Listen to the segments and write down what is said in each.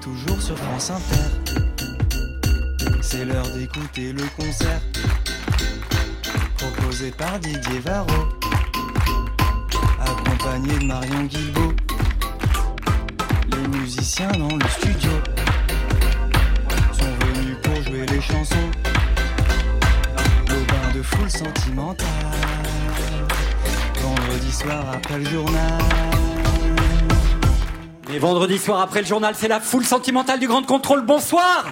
toujours sur France Inter. C'est l'heure d'écouter le concert proposé par Didier Varro, accompagné de Marion Guilbault. Les musiciens dans le studio sont venus pour jouer les chansons. Le bain de foule sentimentale, vendredi soir après le journal. Et vendredi soir après le journal, c'est la foule sentimentale du Grand Contrôle. Bonsoir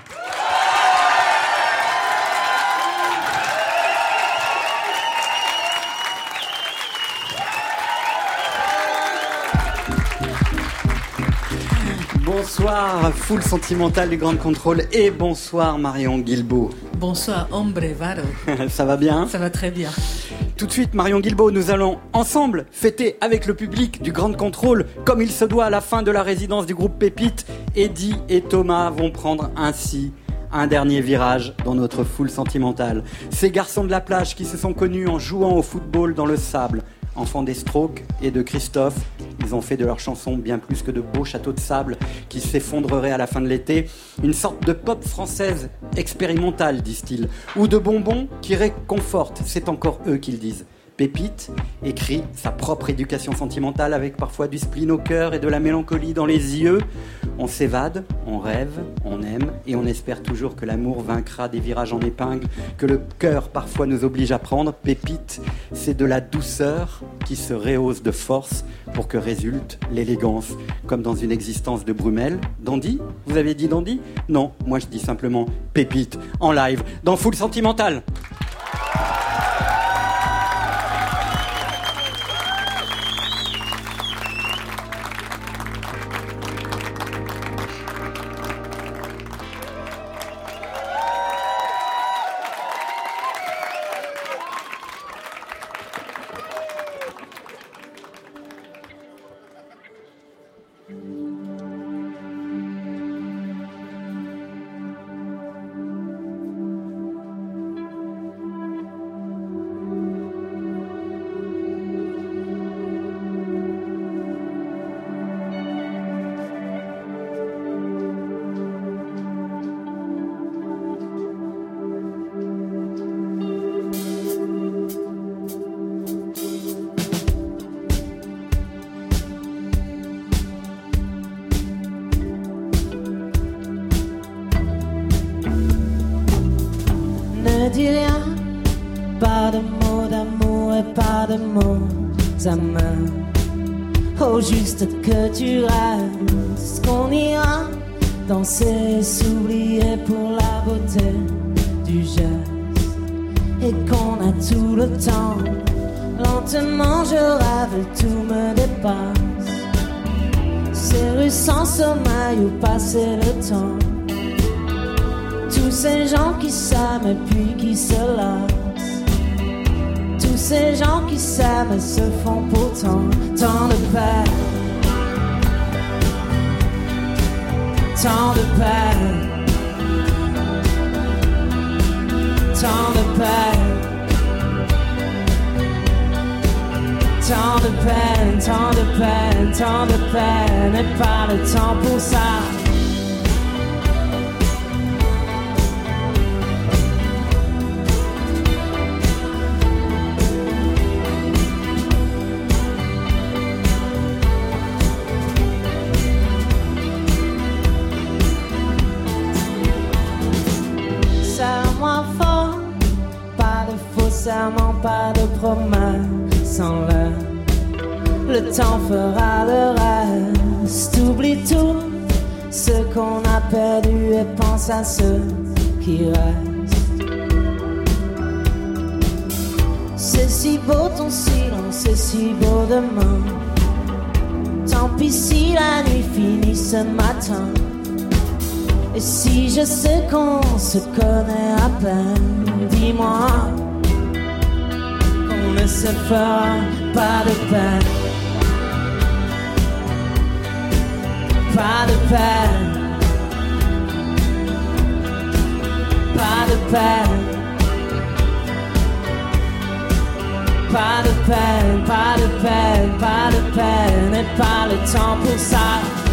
Bonsoir, foule sentimentale du Grand Contrôle et bonsoir Marion Guilbault. Bonsoir, Ombre Varo. Ça va bien Ça va très bien. Tout de suite, Marion Guilbault, nous allons ensemble fêter avec le public du Grand Contrôle, comme il se doit à la fin de la résidence du groupe Pépite. Eddie et Thomas vont prendre ainsi un dernier virage dans notre foule sentimentale. Ces garçons de la plage qui se sont connus en jouant au football dans le sable, enfants des Strokes et de Christophe, ont fait de leur chanson bien plus que de beaux châteaux de sable qui s'effondreraient à la fin de l'été, une sorte de pop française expérimentale, disent-ils, ou de bonbons qui réconfortent, c'est encore eux qui le disent. Pépite écrit sa propre éducation sentimentale avec parfois du spleen au cœur et de la mélancolie dans les yeux. On s'évade, on rêve, on aime et on espère toujours que l'amour vaincra des virages en épingle que le cœur parfois nous oblige à prendre. Pépite, c'est de la douceur qui se rehausse de force pour que résulte l'élégance, comme dans une existence de Brumel. Dandy Vous avez dit Dandy? Non, moi je dis simplement Pépite en live dans Full Sentimental. Oh, juste que tu restes, qu'on ira danser, s'oublier pour la beauté du geste. Et qu'on a tout le temps, lentement je rêve, tout me dépasse. Ces rues sans sommeil où passer le temps. Tous ces gens qui s'aiment et puis qui se lassent. Tous ces gens qui s'aiment et se font pourtant tant de peine. Tant de peine. Tant de peine. Tant de peine, tant de peine, tant de peine, et pas le temps pour ça. Pas de promesses en l'air. Le temps fera le reste, oublie tout ce qu'on a perdu et pense à ceux qui restent. C'est si beau ton silence, c'est si beau demain. Tant pis si la nuit finit ce matin. Et si je sais qu'on se connaît à peine, dis-moi ne se fera pas de peine. Pas de peine. Pas de peine. Pas de peine, pas de peine, pas de peine, et pas le temps pour ça.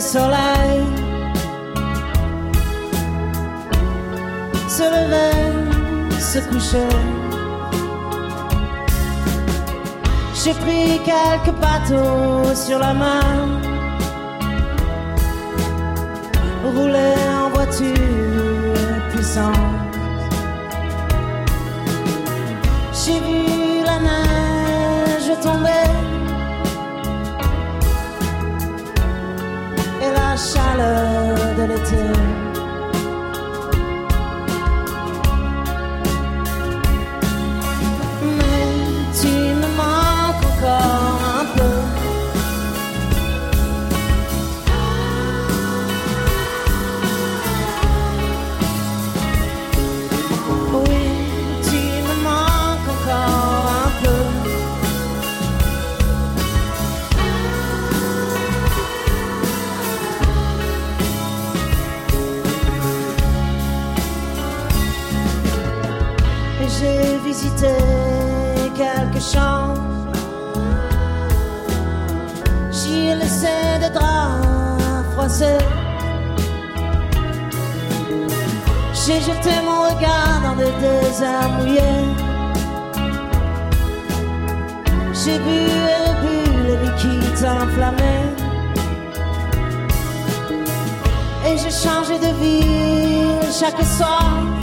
Millier de soleils se lever, se coucher. J'ai pris quelques bateaux sur la main, roulé en voiture puissante. J'ai vu la chaleur de l'été. J'ai jeté mon regard dans des déserts mouillés. J'ai bu et rebu les liquides enflammés. Et j'ai changé de vie chaque soir.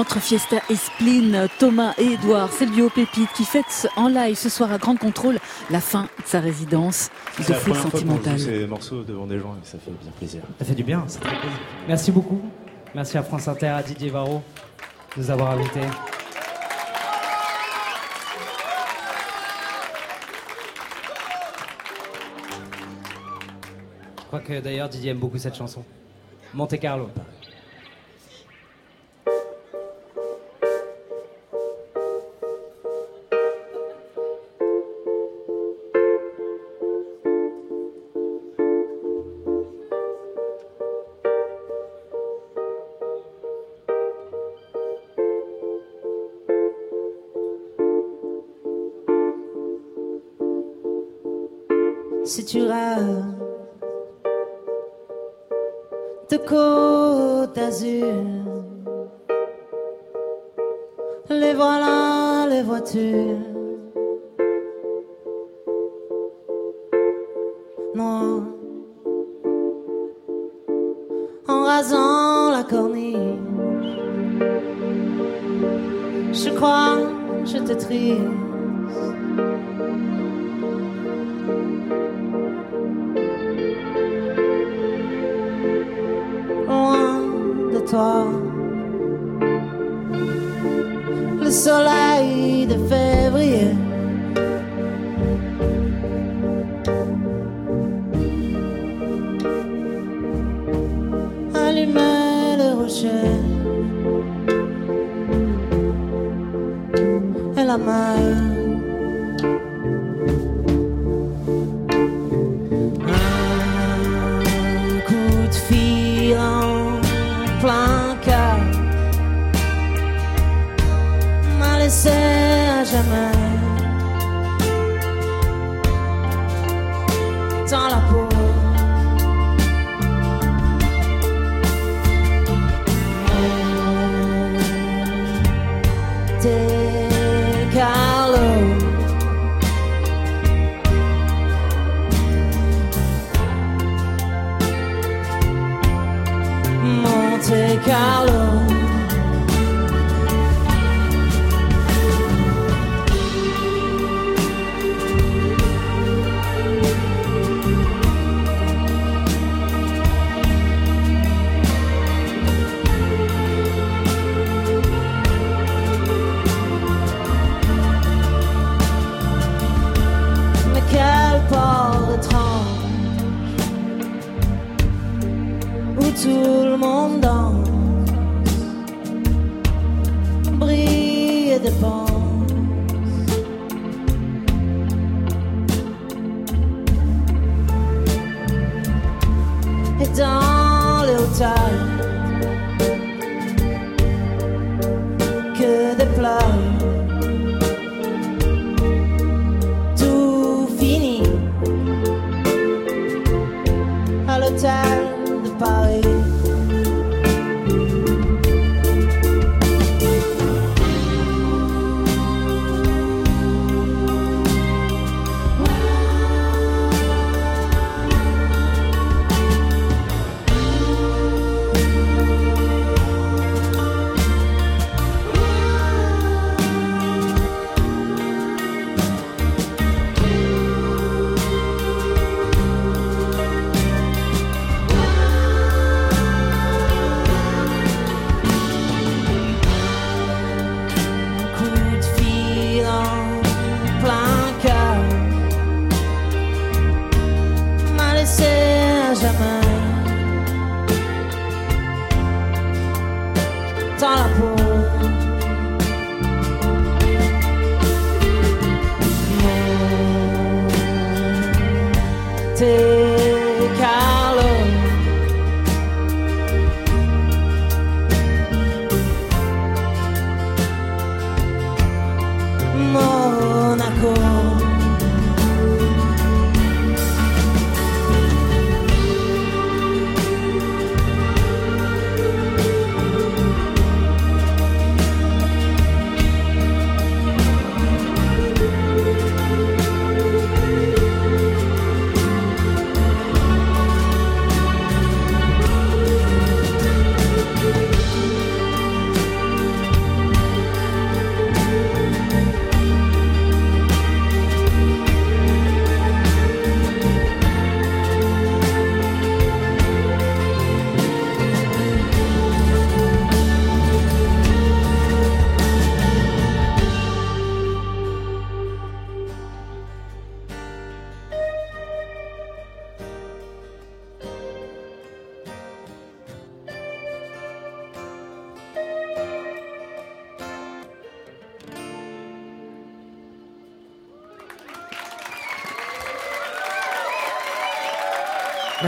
Entre Fiesta et Spleen, Thomas et Edouard, c'est le duo Pépite qui fête en live ce soir à Grand Contrôle la fin de sa résidence de foule sentimentale. ces morceaux devant des gens et ça fait bien plaisir. Ça fait du bien, c'est très plaisir. Merci beaucoup. Merci à France Inter, à Didier Varro de nous avoir invités. Je crois que d'ailleurs Didier aime beaucoup cette chanson. Monte Carlo. En rasant la corniche. Je crois, je te triste. loin de toi. Le soleil Et Monte Carlo.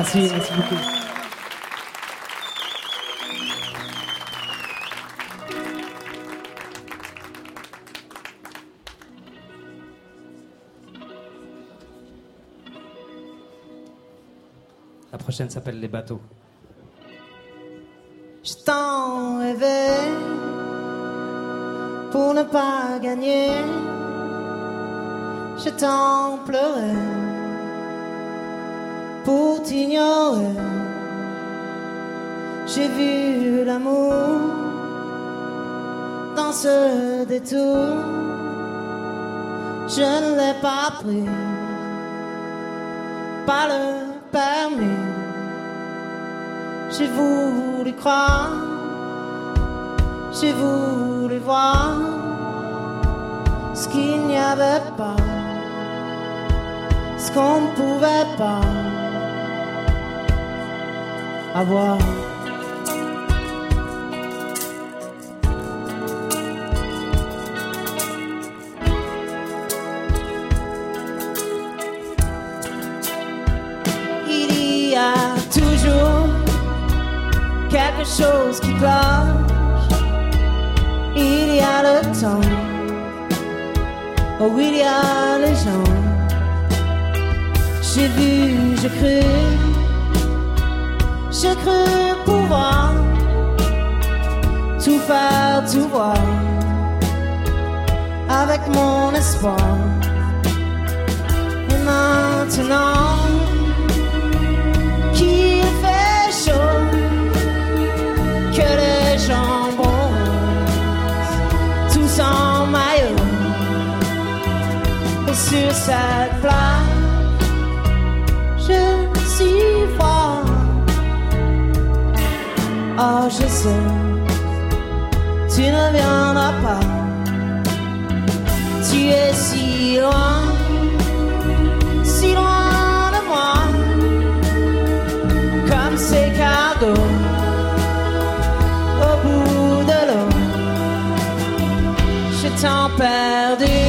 Merci, merci beaucoup. La prochaine s'appelle Les bateaux. Je t'en rêvais pour ne pas gagner. Je t'en pleurais pour t'ignorer. J'ai vu l'amour dans ce détour. Je ne l'ai pas pris, pas le permis. J'ai voulu croire, j'ai voulu voir ce qu'il n'y avait pas, ce qu'on ne pouvait pas Il y a toujours quelque chose qui cloche. Il y a le temps, oh il y a les gens. J'ai vu, j'ai cru, j'ai cru pouvoir tout faire, tout voir avec mon espoir. Et maintenant qu'il fait chaud, que les gens bronzent tous en maillot et sur cette plage. Je sais, tu ne viendras pas. Tu es si loin, si loin de moi, comme ces cargos au bout de l'eau. Je t'en perdu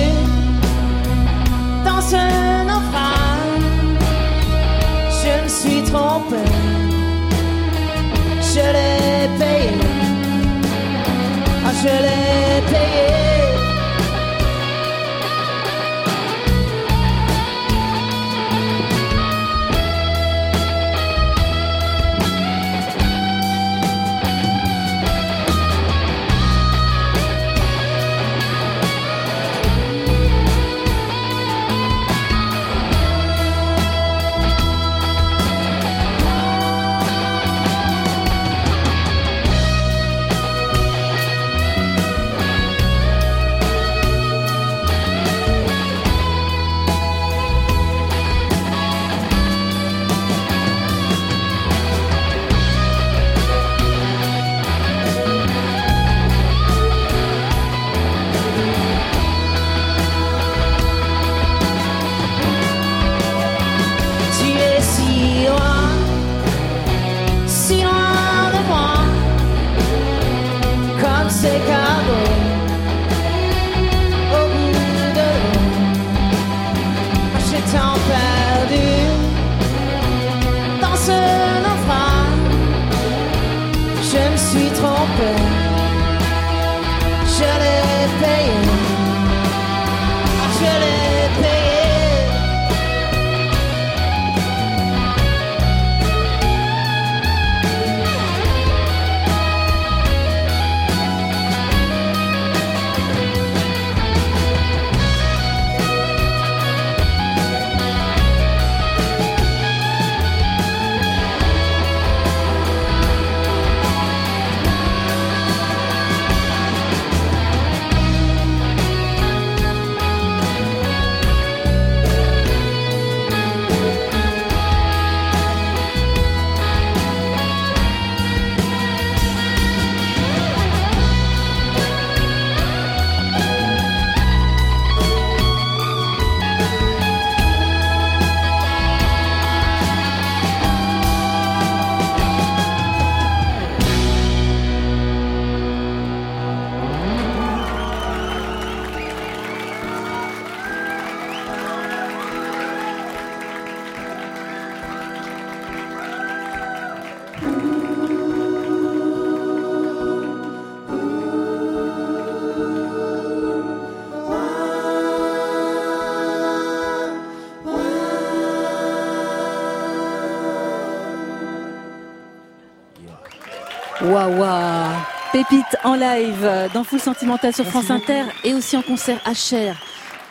Pépite en live euh, dans Full Sentimental sur France Inter et aussi en concert à Cher.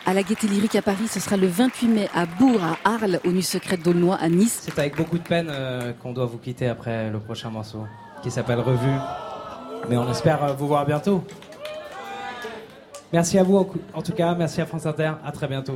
À la Gaîté Lyrique à Paris, ce sera le 28 mai à Bourg, à Arles, aux Nuits Secrètes d'Aulnoy, à Nice. C'est avec beaucoup de peine euh, qu'on doit vous quitter après le prochain morceau qui s'appelle Revue. Mais on espère euh, vous voir bientôt. Merci à vous en tout cas, merci à France Inter, à très bientôt.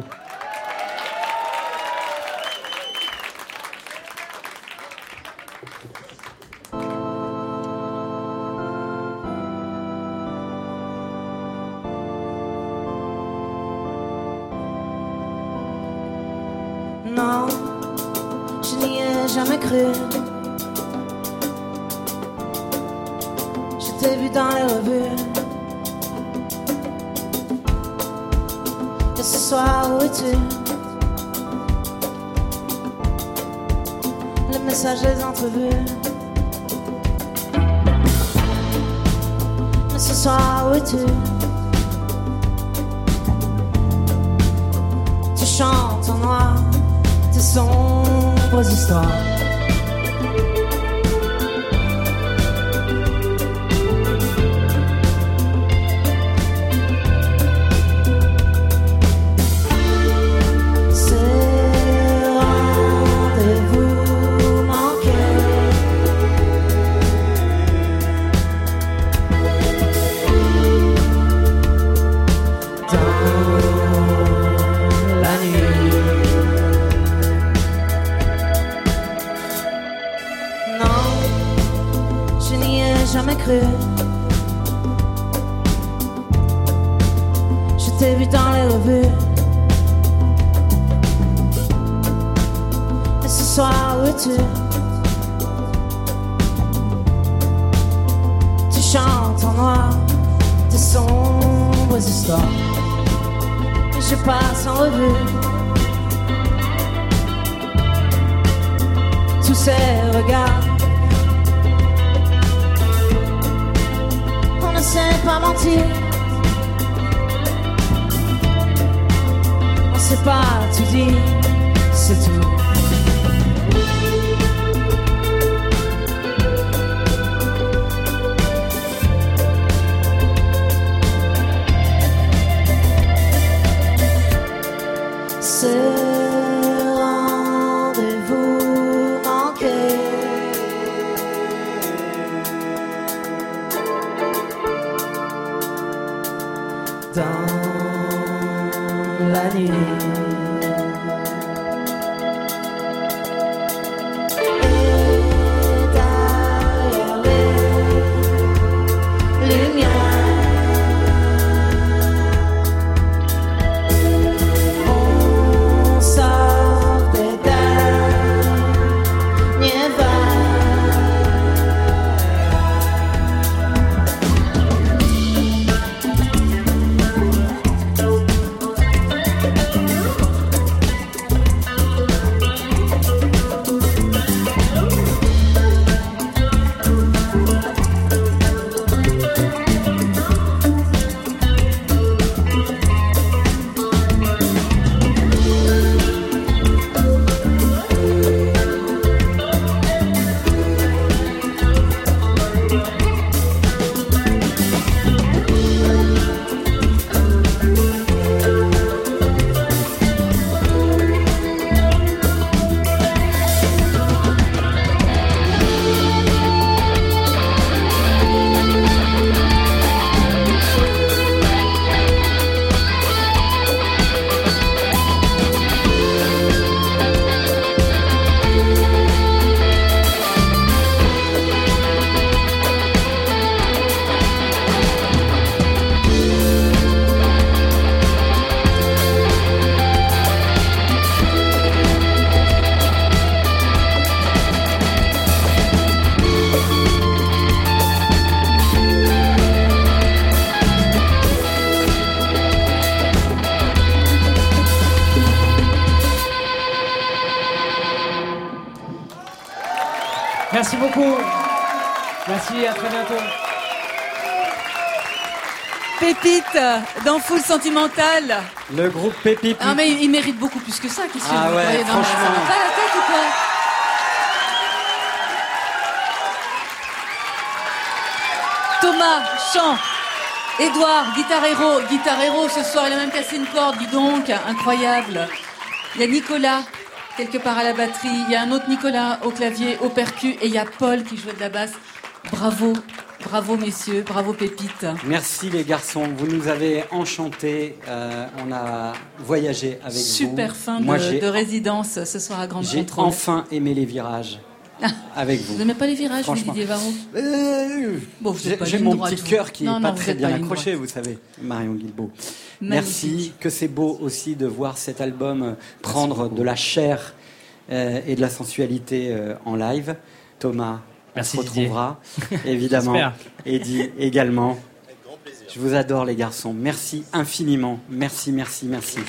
Et ce soir, où es-tu Les messages, les entrevues. Mais ce soir, où es-tu Tu chantes en noir tes sombres histoires. Jamais cru. Je t'ai vu dans les revues. Et ce soir, où es-tu? Tu chantes en noir tes sombres histoires. Et je passe en revue. Tous ces regards. Sait pas mentir. On sait pas tout dire, c'est tout. Dans Full Sentimental. Le groupe Pépite. Ah mais il, il mérite beaucoup plus que ça. Qu'est-ce que Ah vous ouais, croyez Non, mais ça franchement. va pas la tête ou quoi Thomas, chant. Édouard, guitare héros. Guitare héros, ce soir, il a même cassé une corde, dis donc. Incroyable. Il y a Nicolas, quelque part à la batterie. Il y a un autre Nicolas au clavier, au percu. Et il y a Paul qui jouait de la basse. Bravo. Bravo, messieurs. Bravo, Pépite. Merci les garçons, vous nous avez enchantés. Euh, on a voyagé avec vous. Super fin Moi, de, résidence ce soir à Grande j'ai enfin aimé les virages avec vous. Vous n'aimez pas les virages. Didier Varro Euh, Bon, j'ai, mon petit cœur qui Non, est non, pas très bien pas accroché, droite. vous savez, Marion Guilbeault. Magnifique. Merci, que c'est beau aussi de voir cet album euh, prendre de la chair euh, et de la sensualité en live. Thomas, Merci, on se Didier. retrouvera, évidemment. Eddie également. Je vous adore les garçons. Merci infiniment. Merci, merci, merci.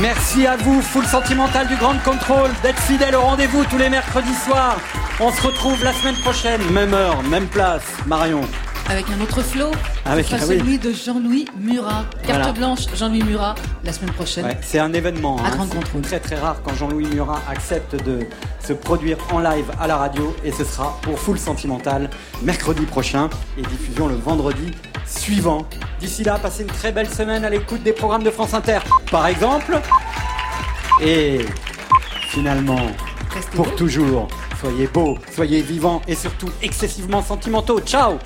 Merci à vous, Full Sentimental du Grand Contrôle, d'être fidèle au rendez-vous tous les mercredis soirs. On se retrouve la semaine prochaine, même heure, même place. Marion. Avec un autre flow, Avec- ce sera ah oui. celui de Jean-Louis Murat. Carte Voilà. blanche, Jean-Louis Murat, la semaine prochaine. Ouais, c'est un événement. À hein. Grand C'est Contrôle. très très rare quand Jean-Louis Murat accepte de se produire en live à la radio et ce sera pour Full Sentimental mercredi prochain et diffusion le vendredi suivant. D'ici là, passez une très belle semaine à l'écoute des programmes de France Inter, par exemple. Et finalement, Restez pour toujours, soyez beaux, soyez vivants et surtout excessivement sentimentaux. Ciao